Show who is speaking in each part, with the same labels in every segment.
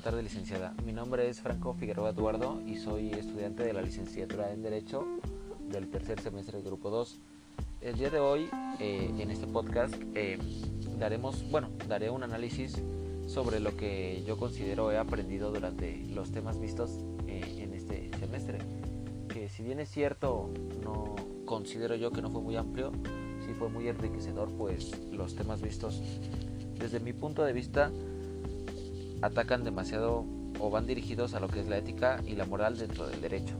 Speaker 1: buena tarde licenciada. Mi nombre es Franco Figueroa Eduardo y soy estudiante de la licenciatura en Derecho del tercer semestre del Grupo 2. El día de hoy, eh, en este podcast, eh, daremos, bueno, daré un análisis sobre lo que yo considero he aprendido durante los temas vistos eh, en este semestre. Que si bien es cierto, no considero yo que no fue muy amplio, sí fue muy enriquecedor, pues los temas vistos desde mi punto de vista atacan demasiado o van dirigidos a lo que es la ética y la moral dentro del derecho.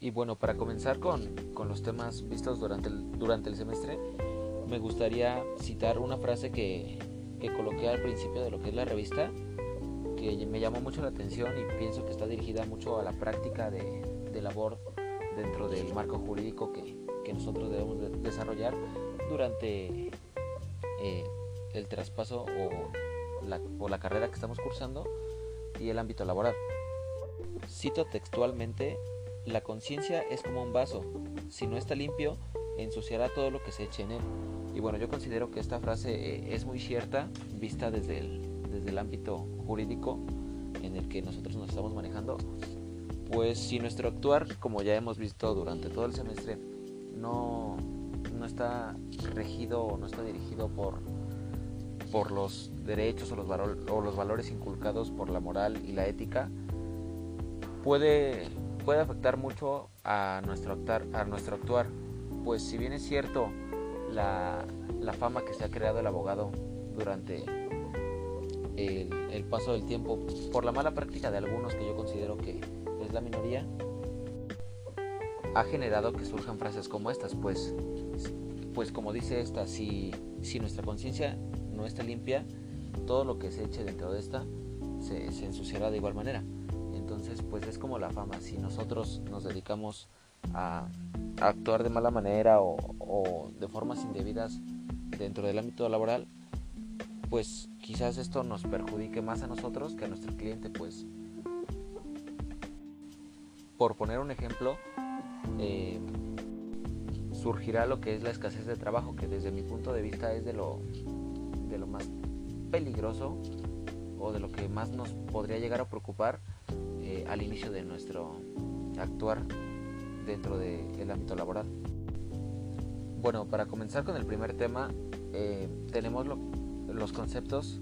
Speaker 1: Y bueno, para comenzar con, con los temas vistos durante el, durante el semestre, me gustaría citar una frase que, que coloqué al principio de lo que es la revista, que me llamó mucho la atención y pienso que está dirigida mucho a la práctica de, de labor dentro del marco jurídico que, que nosotros debemos de desarrollar durante eh, el traspaso o la, la carrera que estamos cursando y el ámbito laboral. Cito textualmente, la conciencia es como un vaso, si no está limpio, ensuciará todo lo que se eche en él. Y bueno, yo considero que esta frase eh, es muy cierta, vista desde el, desde el ámbito jurídico en el que nosotros nos estamos manejando. Pues si nuestro actuar, como ya hemos visto durante todo el semestre, no, no está regido o no está dirigido por por los derechos o los, o los valores inculcados por la moral y la ética, puede, puede afectar mucho a nuestro, actuar, a nuestro actuar. Pues si bien es cierto la, la fama que se ha creado el abogado durante el, el, paso del tiempo, por la mala práctica de algunos que yo considero que es la minoría, ha generado que surjan frases como estas, pues, pues como dice esta, si, si nuestra conciencia no está limpia, todo lo que se eche dentro de esta se, ensuciará de igual manera. Entonces, pues es como la fama. Si nosotros nos dedicamos a, actuar de mala manera o, de formas indebidas dentro del ámbito laboral, pues quizás esto nos perjudique más a nosotros que a nuestro cliente, pues por poner un ejemplo, eh, surgirá lo que es la escasez de trabajo, que desde mi punto de vista es de lo de lo más peligroso o de lo que más nos podría llegar a preocupar eh, al inicio de nuestro actuar dentro del ámbito laboral. Bueno, para comenzar con el primer tema, eh, tenemos los conceptos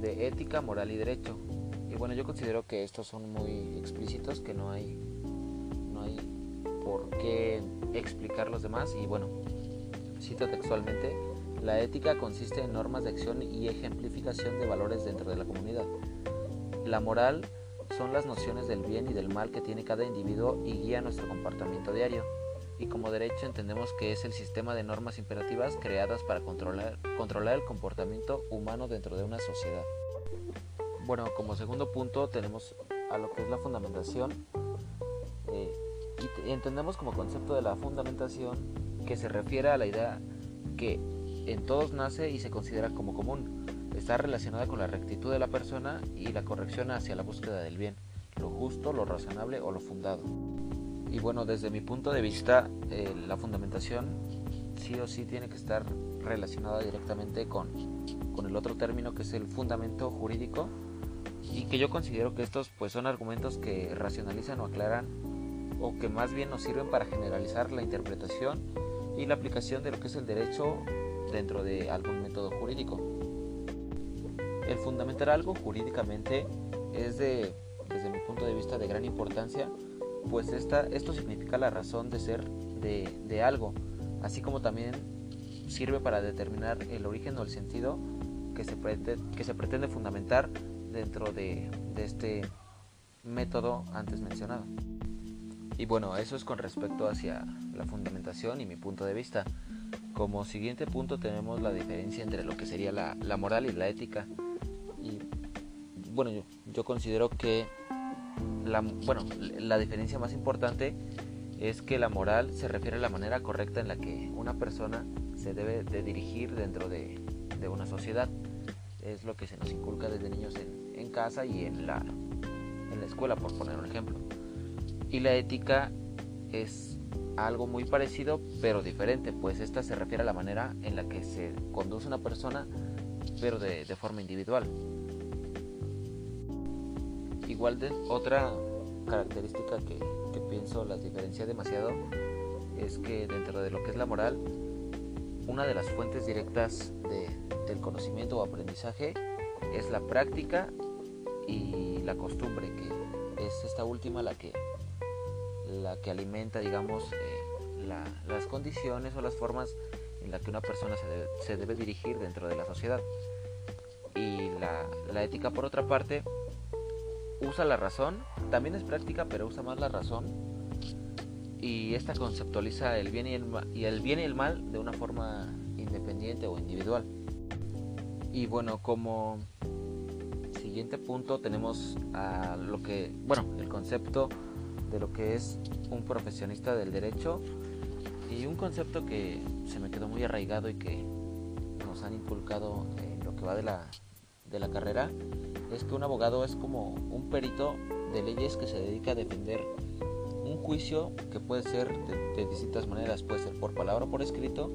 Speaker 1: de ética, moral y derecho. Y bueno, yo considero que estos son muy explícitos, que no hay, no hay por qué explicar los demás. Y bueno, cito textualmente, la ética consiste en normas de acción y ejemplificación de valores dentro de la comunidad. La moral son las nociones del bien y del mal que tiene cada individuo y guía nuestro comportamiento diario. Y como derecho entendemos que es el sistema de normas imperativas creadas para controlar, controlar el comportamiento humano dentro de una sociedad. Bueno, como segundo punto tenemos a lo que es la fundamentación. Eh, y entendemos como concepto de la fundamentación que se refiere a la idea que en todos nace y se considera como común. Está relacionada con la rectitud de la persona y la corrección hacia la búsqueda del bien, lo justo, lo razonable o lo fundado. Y bueno, desde mi punto de vista, eh, la fundamentación sí o sí tiene que estar relacionada directamente con, con el otro término que es el fundamento jurídico y que yo considero que estos pues son argumentos que racionalizan o aclaran o que más bien nos sirven para generalizar la interpretación y la aplicación de lo que es el derecho dentro de algún método jurídico. El fundamentar algo jurídicamente es de, desde mi punto de vista de gran importancia, pues esta, esto significa la razón de ser de, de algo, así como también sirve para determinar el origen o el sentido que se, pretende, que se pretende fundamentar dentro de, de este método antes mencionado. Y bueno, eso es con respecto hacia la fundamentación y mi punto de vista. Como siguiente punto tenemos la diferencia entre lo que sería la, moral y la ética. Y bueno, yo, considero que la, bueno, la diferencia más importante es que la moral se refiere a la manera correcta en la que una persona se debe de dirigir dentro de, una sociedad. Es lo que se nos inculca desde niños en, en casa y en la, en la escuela, por poner un ejemplo. Y la ética es algo muy parecido pero diferente, pues esta se refiere a la manera en la que se conduce una persona pero de, forma individual. igual de otra característica que, pienso las diferencia demasiado es que dentro de lo que es la moral, una de las fuentes directas del conocimiento o aprendizaje es la práctica y la costumbre, que es esta última la que, la que alimenta, digamos, las condiciones o las formas en las que una persona se debe, dirigir dentro de la sociedad. Y la, ética, por otra parte, usa la razón, también es práctica, pero usa más la razón. Y esta conceptualiza el bien y el, y el bien y el mal de una forma independiente o individual. Y bueno, como siguiente punto tenemos lo que, bueno, el concepto de lo que es un profesionista del derecho y un concepto que se me quedó muy arraigado y que nos han inculcado en lo que va de la, de la carrera es que un abogado es como un perito de leyes que se dedica a defender un juicio que puede ser de, distintas maneras, puede ser por palabra o por escrito,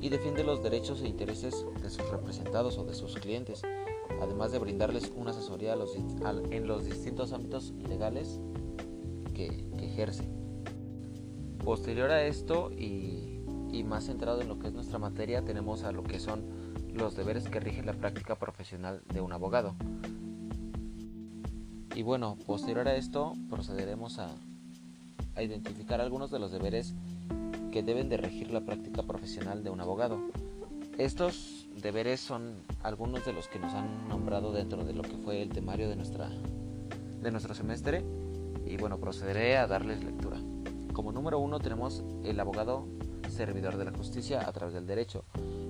Speaker 1: y defiende los derechos e intereses de sus representados o de sus clientes, además de brindarles una asesoría en los distintos ámbitos legales que, ejerce. Posterior a esto y, más centrado en lo que es nuestra materia, tenemos a lo que son los deberes que rigen la práctica profesional de un abogado. Y bueno, posterior a esto procederemos a, identificar algunos de los deberes que deben de regir la práctica profesional de un abogado. Estos deberes son algunos de los que nos han nombrado dentro de lo que fue el temario de, nuestra, de nuestro semestre y bueno, procederé a darles lectura. Como número uno tenemos el abogado servidor de la justicia a través del derecho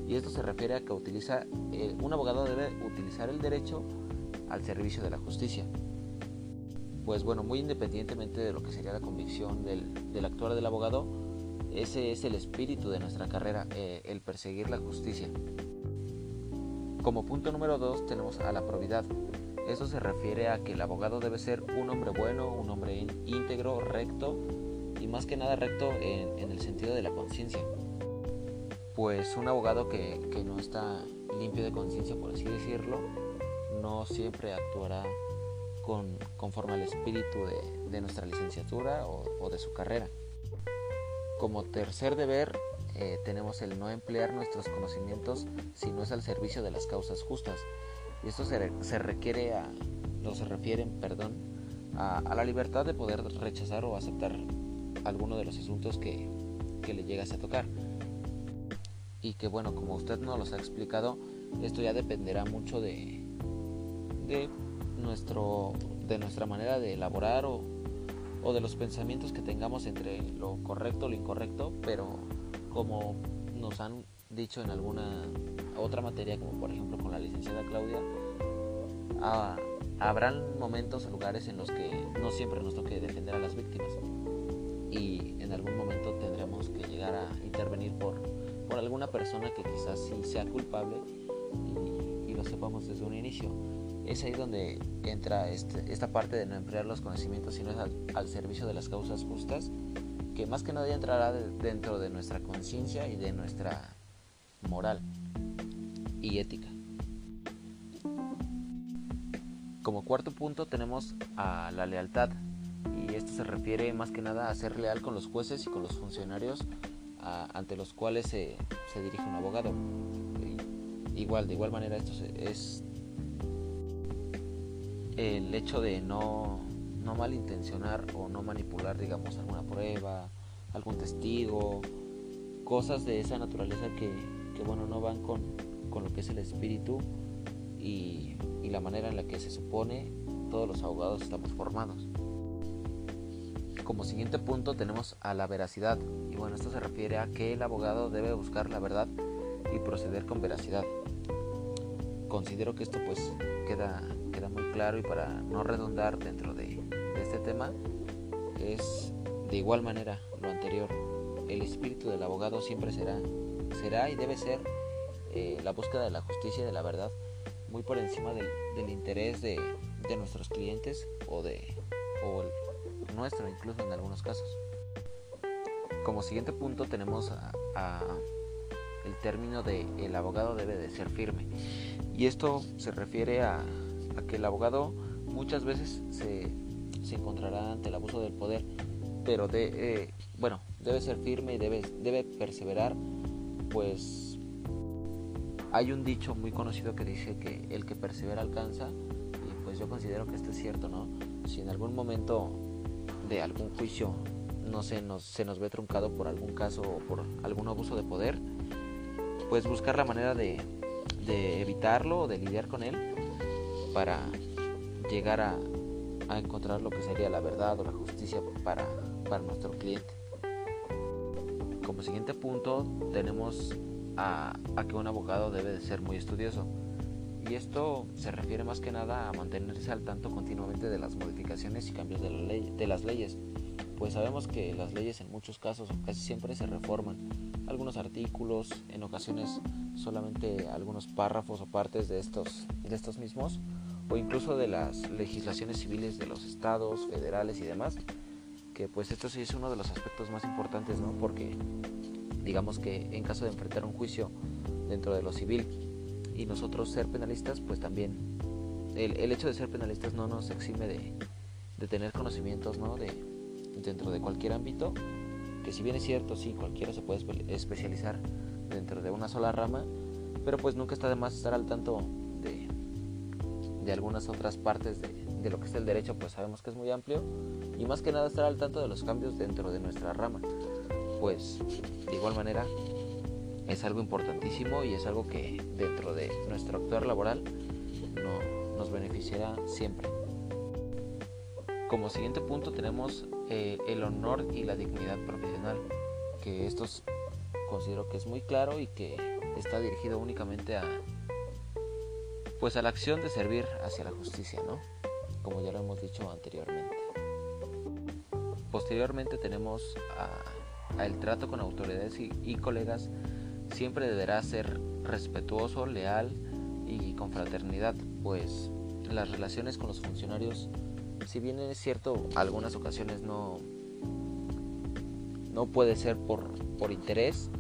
Speaker 1: y esto se refiere a que utiliza, eh, un abogado debe utilizar el derecho al servicio de la justicia pues bueno, muy independientemente de lo que sería la convicción del, del actuar del abogado, ese es el espíritu de nuestra carrera, eh, el perseguir la justicia. Como punto número dos tenemos a la probidad. Eso se refiere a que el abogado debe ser un hombre bueno, un hombre íntegro, recto y más que nada recto en, el sentido de la conciencia. Pues un abogado que, no está limpio de conciencia, por así decirlo, no siempre actuará con, conforme al espíritu de, nuestra licenciatura o, de su carrera. Como tercer deber eh, tenemos el no emplear nuestros conocimientos si no es al servicio de las causas justas. Y esto se, requiere a, no se refieren, perdón, a, la libertad de poder rechazar o aceptar alguno de los asuntos que, que le llegase a tocar. Y que bueno, como usted nos los ha explicado, esto ya dependerá mucho de, de nuestro, de nuestra manera de elaborar o, o de los pensamientos que tengamos entre lo correcto o lo incorrecto, pero como nos han dicho en alguna otra materia, como por ejemplo con la licenciada Claudia, ah, habrán momentos o lugares en los que no siempre nos toque defender a las víctimas y en algún momento tendremos que llegar a intervenir por, por alguna persona que quizás sí sea culpable y, lo sepamos desde un inicio es ahí donde entra este, esta parte de no emplear los conocimientos, sino es al, servicio de las causas justas, que más que nada entrará dentro de nuestra conciencia y de nuestra moral y ética. Como cuarto punto tenemos a la lealtad, se refiere más que nada a ser leal con los jueces y con los funcionarios ante los cuales se, dirige un abogado. igual, de igual manera, esto es el hecho de no, no malintencionar o no manipular, digamos, alguna prueba, algún testigo, cosas de esa naturaleza que, bueno, no van con, lo que es el espíritu y la manera en la que se supone todos los abogados estamos formados. Como siguiente punto tenemos a la veracidad y bueno, esto se refiere a que el abogado debe buscar la verdad y proceder con veracidad. Considero que esto pues queda queda muy claro y para no redundar dentro de, este tema es de igual manera lo anterior. El espíritu del abogado siempre será, será y debe ser eh, la búsqueda de la justicia y de la verdad muy por encima del, interés de, nuestros clientes o de o nuestro incluso en algunos casos. Como siguiente punto tenemos a, el término de el abogado debe de ser firme y esto se refiere a, a que el abogado muchas veces se, se encontrará ante el abuso del poder, pero de, eh, bueno, debe ser firme y debe, debe perseverar, pues hay un dicho muy conocido que dice que el que persevera alcanza, y pues yo considero que esto es cierto, ¿no? Si en algún momento de algún juicio no se nos, se nos ve truncado por algún caso o por algún abuso de poder, pues buscar la manera de, de evitarlo o de lidiar con él para llegar a, a encontrar lo que sería la verdad o la justicia para, para nuestro cliente. Como siguiente punto tenemos a, a, que un abogado debe de ser muy estudioso. Y esto se refiere más que nada a mantenerse al tanto continuamente de las modificaciones y cambios de, ley, las leyes, pues sabemos que las leyes en muchos casos casi siempre se reforman. Algunos artículos, en ocasiones solamente algunos párrafos o partes de estos, de estos mismos, o incluso de las legislaciones civiles de los estados, federales y demás, que pues esto sí es uno de los aspectos más importantes, ¿no? Porque digamos que en caso de enfrentar un juicio dentro de lo civil y nosotros ser penalistas, pues también el, el hecho de ser penalistas no nos exime de, de tener conocimientos, ¿no? De, dentro de cualquier ámbito, que si bien es cierto, sí, cualquiera se puede especializar dentro de una sola rama, pero pues nunca está de más estar al tanto de, de algunas otras partes de, de lo que es el derecho, pues sabemos que es muy amplio, y más que nada estar al tanto de los cambios dentro de nuestra rama. Pues de igual manera es algo importantísimo y es algo que dentro de nuestro actuar laboral no, nos beneficiará siempre. Como siguiente punto tenemos eh, el honor y la dignidad profesional, que esto considero que es muy claro y que está dirigido únicamente a pues a la acción de servir hacia la justicia, ¿no? Como ya lo hemos dicho anteriormente. Posteriormente tenemos a, el trato con autoridades y colegas siempre deberá ser respetuoso, leal y con fraternidad, pues las relaciones con los funcionarios, si bien es cierto, algunas ocasiones no, no puede ser por, por interés,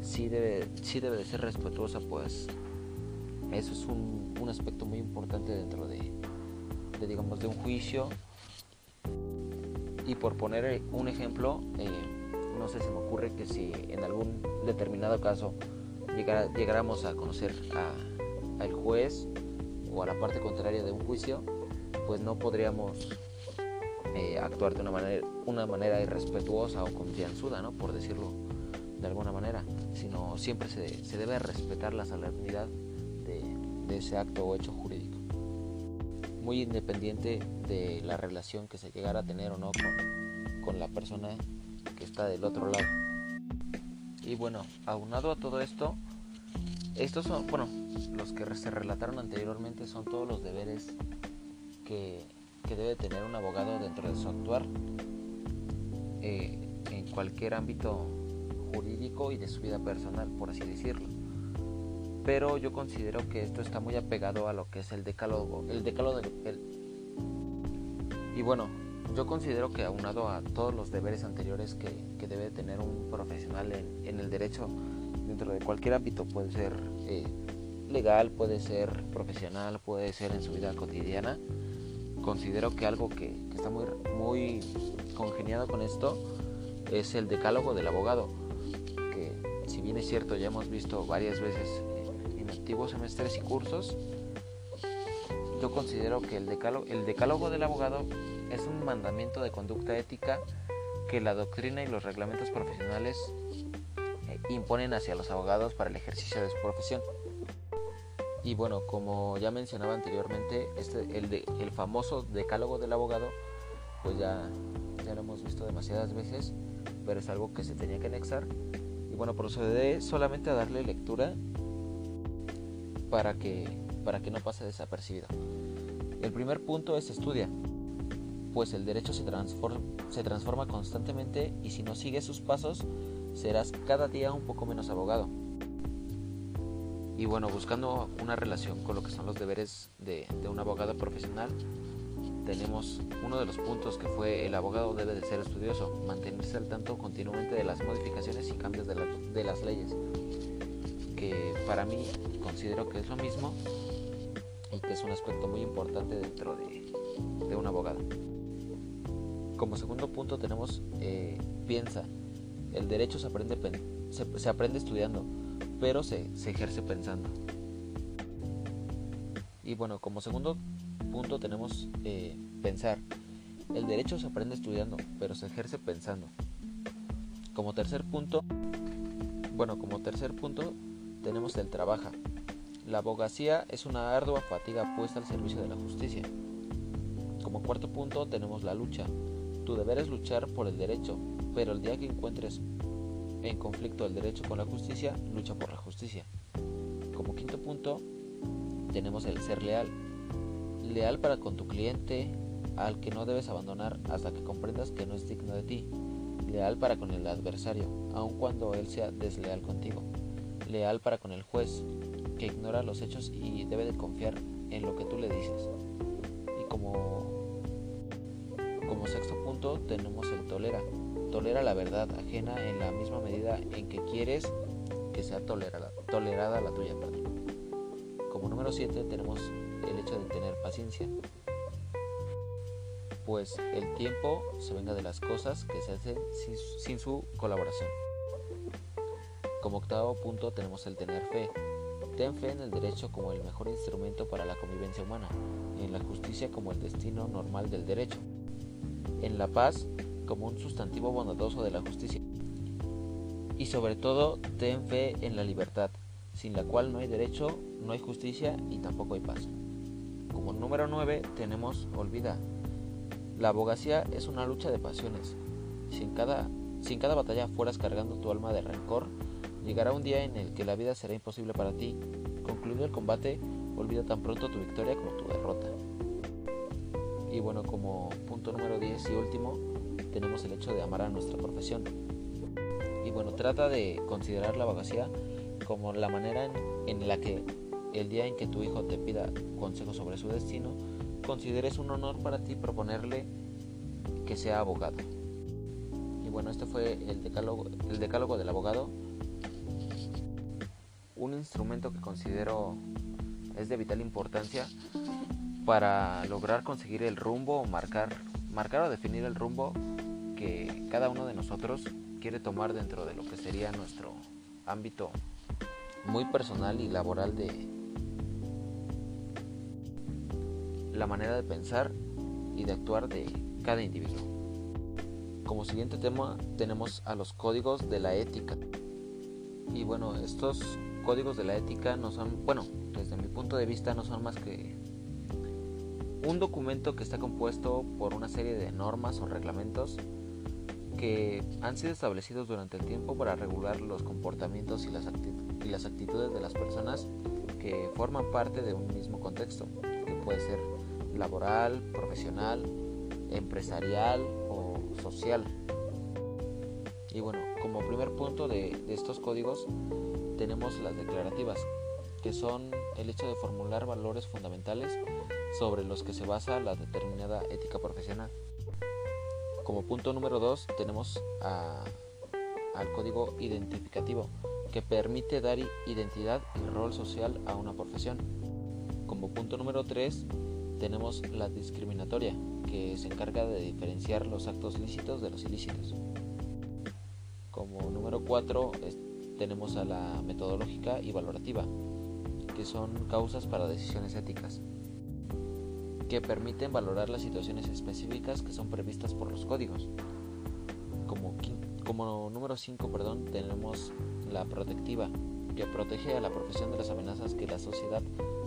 Speaker 1: sí debe, sí debe de ser respetuosa, pues eso es un, un aspecto muy importante dentro de, de, digamos, de un juicio. Y por poner un ejemplo, eh, no sé, se me ocurre que si en algún determinado caso llegáramos a conocer a, al juez o a la parte contraria de un juicio, pues no podríamos eh, actuar de una manera, una manera irrespetuosa o confianzuda, ¿no? por decirlo de alguna manera, sino siempre se, debe respetar la solemnidad de, de ese acto o hecho jurídico, muy independiente de la relación que se llegara a tener o no con, la persona del otro lado. Y bueno, aunado a todo esto, estos son, bueno, los que se relataron anteriormente son todos los deberes que, que debe tener un abogado dentro de su actuar eh, en cualquier ámbito jurídico y de su vida personal, por así decirlo. Pero yo considero que esto está muy apegado a lo que es el decálogo, el decálogo del el, y bueno, yo considero que aunado a todos los deberes anteriores que, que debe tener un profesional en, el derecho dentro de cualquier ámbito, puede ser eh, legal, puede ser profesional, puede ser en su vida cotidiana, considero que algo que, que está muy, muy congeniado con esto es el decálogo del abogado, que si bien es cierto ya hemos visto varias veces en antiguos semestres y cursos, yo considero que el decálogo, el decálogo del abogado es un mandamiento de conducta ética que la doctrina y los reglamentos profesionales eh, imponen hacia los abogados para el ejercicio de su profesión. Y bueno, como ya mencionaba anteriormente, este, el, de, el famoso decálogo del abogado, pues ya, ya lo hemos visto demasiadas veces, pero es algo que se tenía que anexar. Y bueno, procederé solamente a darle lectura para que, para que no pase desapercibido. El primer punto es estudia, pues el derecho se transforma, se transforma constantemente y si no sigues sus pasos, serás cada día un poco menos abogado. Y bueno, buscando una relación con lo que son los deberes de, un abogado profesional, tenemos uno de los puntos que fue el abogado debe de ser estudioso, mantenerse al tanto continuamente de las modificaciones y cambios de las leyes, que para mí considero que es lo mismo y que es un aspecto muy importante dentro de, de un abogado. Como segundo punto tenemos eh, piensa. El derecho se aprende, se, aprende estudiando, pero se, se ejerce pensando. Y bueno, como segundo punto tenemos eh, pensar. El derecho se aprende estudiando, pero se ejerce pensando. Como tercer punto, bueno, como tercer punto tenemos el trabaja. La abogacía es una ardua fatiga puesta al servicio de la justicia. Como cuarto punto tenemos la lucha. Tu deber es luchar por el derecho, pero el día que encuentres en conflicto el derecho con la justicia, lucha por la justicia. Como quinto punto tenemos el ser leal. Leal para con tu cliente, al que no debes abandonar hasta que comprendas que no es digno de ti leal para con el adversario, aun cuando él sea desleal contigo, leal para con el juez, que ignora los hechos y debe de confiar en lo que tú le dices. Y como, sexto punto tenemos el tolera, tolera la verdad ajena en la misma medida en que quieres que sea tolerada, tolerada la tuya. Como número 7 tenemos el hecho de tener paciencia, pues el tiempo se venga de las cosas que se hacen sin, su colaboración. Como octavo punto tenemos el tener fe. Ten fe en el derecho como el mejor instrumento para la convivencia humana, en la justicia como el destino normal del derecho, en la paz como un sustantivo bondadoso de la justicia y sobre todo ten fe en la libertad, sin la cual no hay derecho, no hay justicia y tampoco hay paz. Como número 9 tenemos olvida, la abogacía es una lucha de pasiones. Si en cada, cada batalla fueras cargando tu alma de rencor, llegará un día en el que la vida será imposible para ti. Concluido el combate, olvida tan pronto tu victoria como tu derrota. Y bueno, como punto número 10 y último, tenemos el hecho de amar a nuestra profesión. Y bueno, trata de considerar la abogacía como la manera en, la que el día en que tu hijo te pida consejo sobre su destino, consideres un honor para ti proponerle que sea abogado. Y bueno, este fue el decálogo, el decálogo del abogado, un instrumento que considero es de vital importancia para lograr conseguir el rumbo marcar, marcar o definir el rumbo que cada uno de nosotros quiere tomar dentro de lo que sería nuestro ámbito muy personal y laboral de, la manera de pensar y de actuar de cada individuo. Como siguiente tema tenemos a los códigos de la ética. Y bueno, estos códigos de la ética no son, bueno, desde mi punto de vista no son más que un documento que está compuesto por una serie de normas o reglamentos que han sido establecidos durante el tiempo para regular los comportamientos y las, actitudes de las personas que forman parte de un mismo contexto, que puede ser laboral, profesional, empresarial o social. Y bueno, como primer punto de, estos códigos tenemos las declarativas, que son el hecho de formular valores fundamentales sobre los que se basa la determinada ética profesional. Como punto número 2 tenemos al código identificativo, que permite dar identidad y rol social a una profesión. Como punto número 3 tenemos la discriminatoria, que se encarga de diferenciar los actos lícitos de los ilícitos. Como número 4 tenemos a la metodológica y valorativa, que son causas para decisiones éticas, que permiten valorar las situaciones específicas que son previstas por los códigos. Como, como número 5 perdón, tenemos la protectiva, que protege a la profesión de las amenazas que la sociedad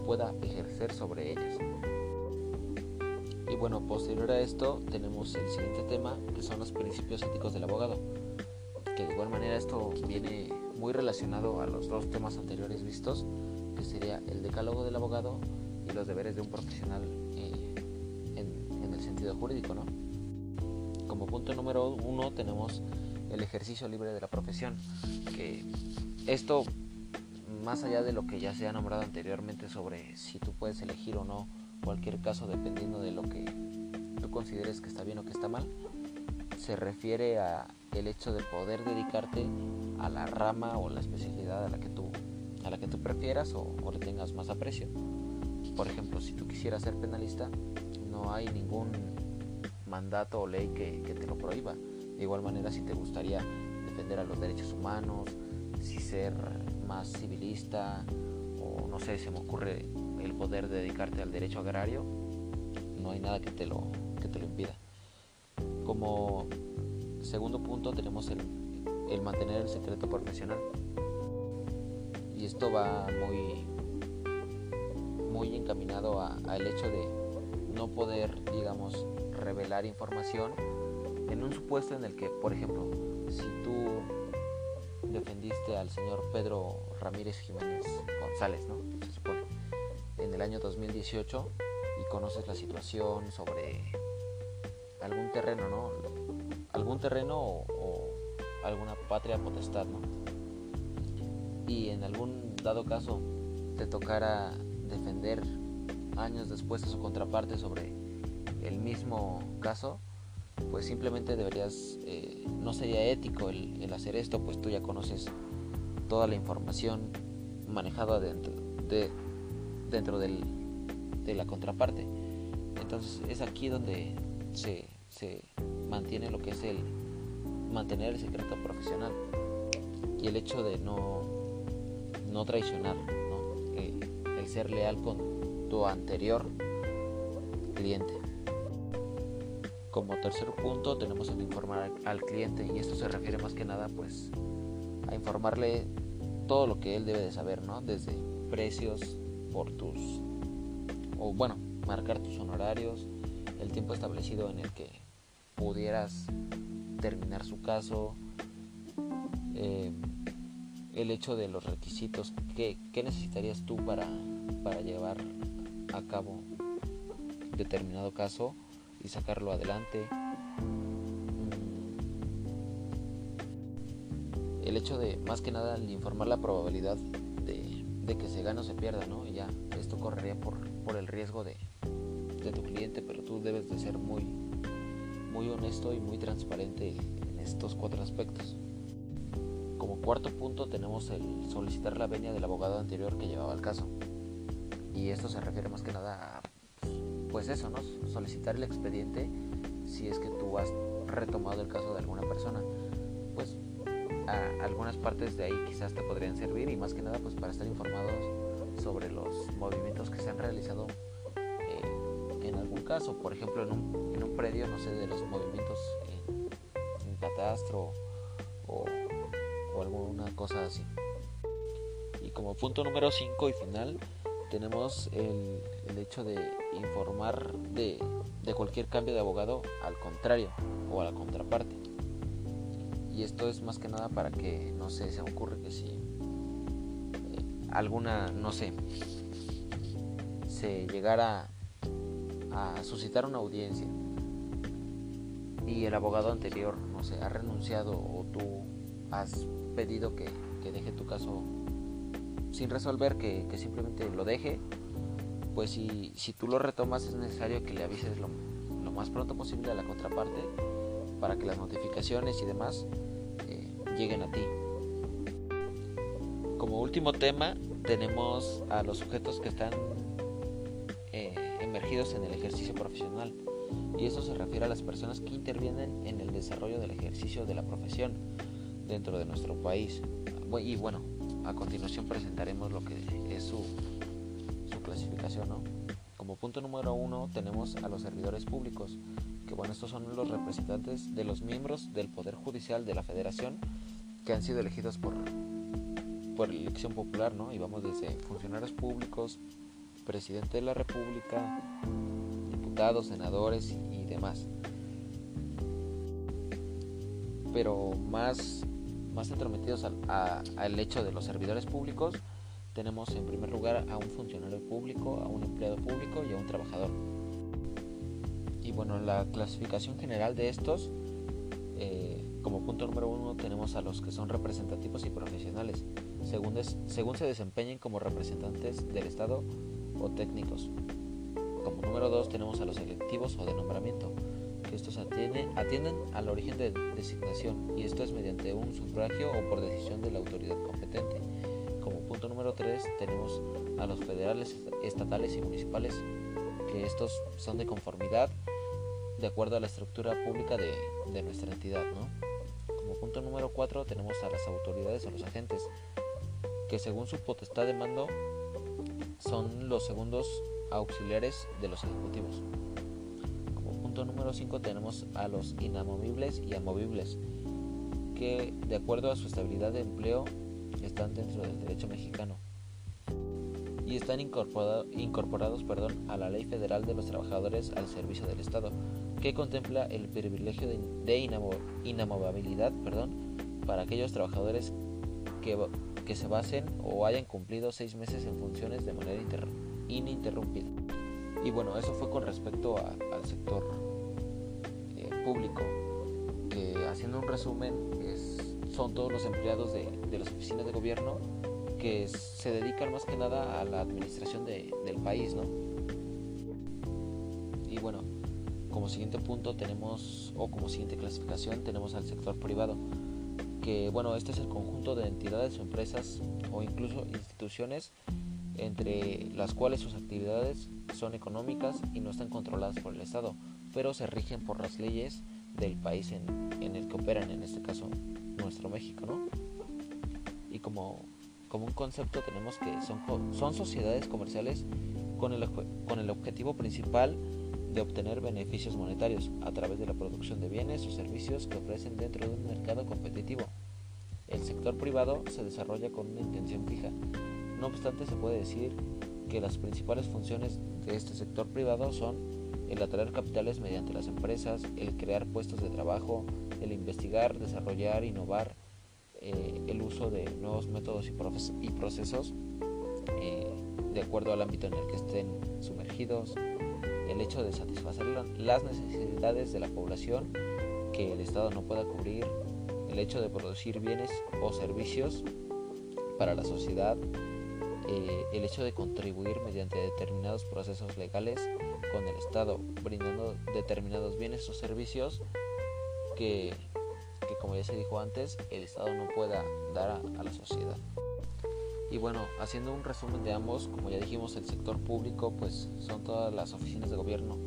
Speaker 1: pueda ejercer sobre ellas. Y bueno, posterior a esto tenemos el siguiente tema, que son los principios éticos del abogado, que de igual manera esto viene muy relacionado a los dos temas anteriores vistos, que sería el decálogo del abogado y los deberes de un profesional eh, en, el sentido jurídico, ¿no? Como punto número uno tenemos el ejercicio libre de la profesión, que esto, más allá de lo que ya se ha nombrado anteriormente sobre si tú puedes elegir o no cualquier caso dependiendo de lo que tú consideres que está bien o que está mal, se refiere a el hecho de poder dedicarte a la rama o la especialidad a la que tú, a la que tú prefieras o, le tengas más aprecio. Por ejemplo, si tú quisieras ser penalista, no hay ningún mandato o ley que, te lo prohíba. De igual manera, si te gustaría defender a los derechos humanos, si ser más civilista o no sé, se me ocurre el poder dedicarte al derecho agrario, no hay nada que te lo, que te lo impida. Como segundo punto tenemos el, el mantener el secreto profesional. Y esto va muy, muy encaminado al hecho de no poder, digamos, revelar información en un supuesto en el que, por ejemplo, si tú defendiste al señor Pedro Ramírez Jiménez González, ¿no? Se supone, en el año 2018 y conoces la situación sobre algún terreno, ¿no? Algún terreno o, o alguna patria potestad, ¿no? Y en algún dado caso te tocara defender años después a su contraparte sobre el mismo caso, pues simplemente deberías, eh, no sería ético el, hacer esto, pues tú ya conoces toda la información manejada dentro, de, dentro del, de la contraparte. Entonces es aquí donde se, se mantiene lo que es el mantener el secreto profesional y el hecho de no, no traicionar, ¿no? El, ser leal con tu anterior cliente. Como tercer punto tenemos el informar al cliente y esto se refiere más que nada pues a informarle todo lo que él debe de saber, ¿no? Desde precios por tus o bueno, marcar tus honorarios, el tiempo establecido en el que pudieras terminar su caso, eh, el hecho de los requisitos, ¿qué, necesitarías tú para, para llevar a cabo determinado caso y sacarlo adelante. El hecho de, más que nada, informar la probabilidad de, que se gane o se pierda, ¿no? Y ya, esto correría por, por el riesgo de, de tu cliente, pero tú debes de ser muy, muy honesto y muy transparente en estos cuatro aspectos. Como cuarto punto tenemos el solicitar la venia del abogado anterior que llevaba el caso. Y esto se refiere más que nada a pues eso, ¿no? Solicitar el expediente si es que tú has retomado el caso de alguna persona. Pues algunas partes de ahí quizás te podrían servir y más que nada pues para estar informados sobre los movimientos que se han realizado eh, en algún caso. Por ejemplo, en un, en un predio, no sé, de los movimientos en, catastro alguna cosa así. Y como punto número 5 y final, tenemos el, el hecho de informar de, de, cualquier cambio de abogado al contrario o a la contraparte. Y esto es más que nada para que, no sé, se me ocurre que si eh, alguna, no sé, se llegara a suscitar una audiencia y el abogado anterior, no sé, ha renunciado o tú has pedido que, que deje tu caso sin resolver, que, simplemente lo deje, pues si, si, tú lo retomas es necesario que le avises lo, más pronto posible a la contraparte para que las notificaciones y demás eh, lleguen a ti. Como último tema tenemos a los sujetos que están eh, emergidos en el ejercicio profesional y eso se refiere a las personas que intervienen en el desarrollo del ejercicio de la profesión dentro de nuestro país. Y bueno, a continuación presentaremos lo que es su, clasificación. Como punto número uno tenemos a los servidores públicos, que bueno, estos son los representantes de los miembros del Poder Judicial de la Federación que han sido elegidos por, por elección popular, ¿no? Y vamos desde funcionarios públicos, presidente de la República, diputados, senadores y demás. Pero más más entrometidos al, hecho de los servidores públicos, tenemos en primer lugar a un funcionario público, a un empleado público y a un trabajador. Y bueno, en la clasificación general de estos, eh, como punto número uno tenemos a los que son representativos y profesionales, según, según se desempeñen como representantes del Estado o técnicos. Como número dos tenemos a los electivos o de nombramiento, estos atienden, al origen de designación y esto es mediante un sufragio o por decisión de la autoridad competente. Como punto número 3 tenemos a los federales, estatales y municipales que estos son de conformidad de acuerdo a la estructura pública de, nuestra entidad. Como punto número 4 tenemos a las autoridades o los agentes, que según su potestad de mando son los segundos auxiliares de los ejecutivos. Punto número 5 tenemos a los inamovibles y amovibles, que de acuerdo a su estabilidad de empleo están dentro del derecho mexicano y están incorporados perdón, a la Ley Federal de los Trabajadores al Servicio del Estado, que contempla el privilegio de, inamovibilidad perdón, para aquellos trabajadores que, que, se basen o hayan cumplido seis meses en funciones de manera ininterrumpida. Y bueno, eso fue con respecto al sector que haciendo un resumen es, son todos los empleados de, de las oficinas de gobierno que se dedican más que nada a la administración de, del país, ¿no? Y bueno, como siguiente punto tenemos, o como siguiente clasificación, tenemos al sector privado, que bueno, este es el conjunto de entidades o empresas o incluso instituciones entre las cuales sus actividades son económicas y no están controladas por el Estado, pero se rigen por las leyes del país en, en el que operan, en este caso nuestro México, ¿no? Y como como un concepto tenemos que son, son sociedades comerciales con el, con el objetivo principal de obtener beneficios monetarios a través de la producción de bienes o servicios que ofrecen dentro de un mercado competitivo. El sector privado se desarrolla con una intención fija. No obstante, se puede decir que las principales funciones de este sector privado son el atraer capitales mediante las empresas, el crear puestos de trabajo, el investigar, desarrollar, innovar, eh, el uso de nuevos métodos y, procesos eh, de acuerdo al ámbito en el que estén sumergidos, el hecho de satisfacer las necesidades de la población que el Estado no pueda cubrir, el hecho de producir bienes o servicios para la sociedad, eh, el hecho de contribuir mediante determinados procesos legales con el Estado, brindando determinados bienes o servicios que que como ya se dijo antes, el Estado no pueda dar a, la sociedad. Y bueno, haciendo un resumen de ambos, como ya dijimos, el sector público pues son todas las oficinas de gobierno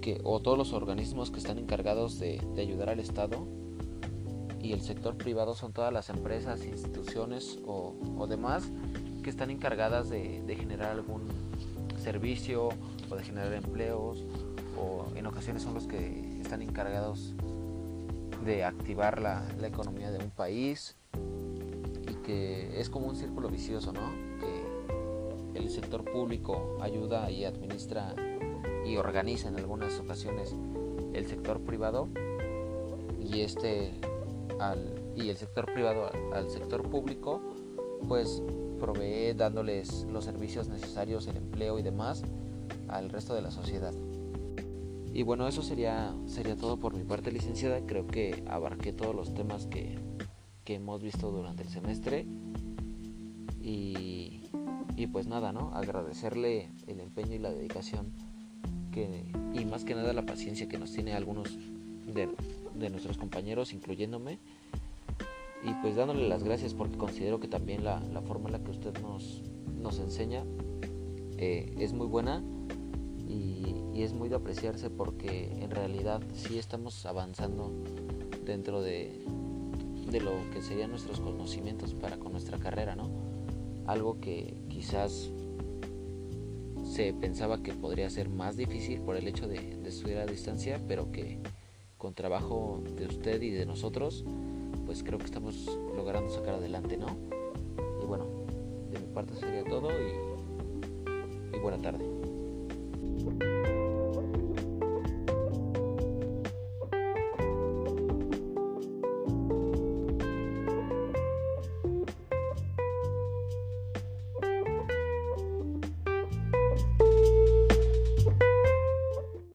Speaker 1: que, o todos los organismos que están encargados de, ayudar al Estado y el sector privado son todas las empresas, instituciones o, demás que están encargadas de, de, generar algún servicio o de generar empleos o en ocasiones son los que están encargados de activar la, economía de un país y que es como un círculo vicioso, ¿no? Que el sector público ayuda y administra y organiza en algunas ocasiones el sector privado y este al, y el sector privado al, sector público pues provee dándoles los servicios necesarios, el empleo y demás al resto de la sociedad. Y bueno, eso sería, sería todo por mi parte, licenciada. Creo que abarqué todos los temas que, hemos visto durante el semestre. Y, pues nada, ¿no? Agradecerle el empeño y la dedicación que, y más que nada la paciencia que nos tiene algunos de, nuestros compañeros, incluyéndome. Y pues dándole las gracias porque considero que también la, forma en la que usted nos, nos enseña eh, es muy buena y, es muy de apreciarse porque en realidad sí estamos avanzando dentro de, de lo que serían nuestros conocimientos para con nuestra carrera, ¿no? Algo que quizás se pensaba que podría ser más difícil por el hecho de, de, estudiar a distancia, pero que con trabajo de usted y de nosotros, pues creo que estamos logrando sacar adelante, ¿no? Y bueno, de mi parte sería todo y, y buena tarde.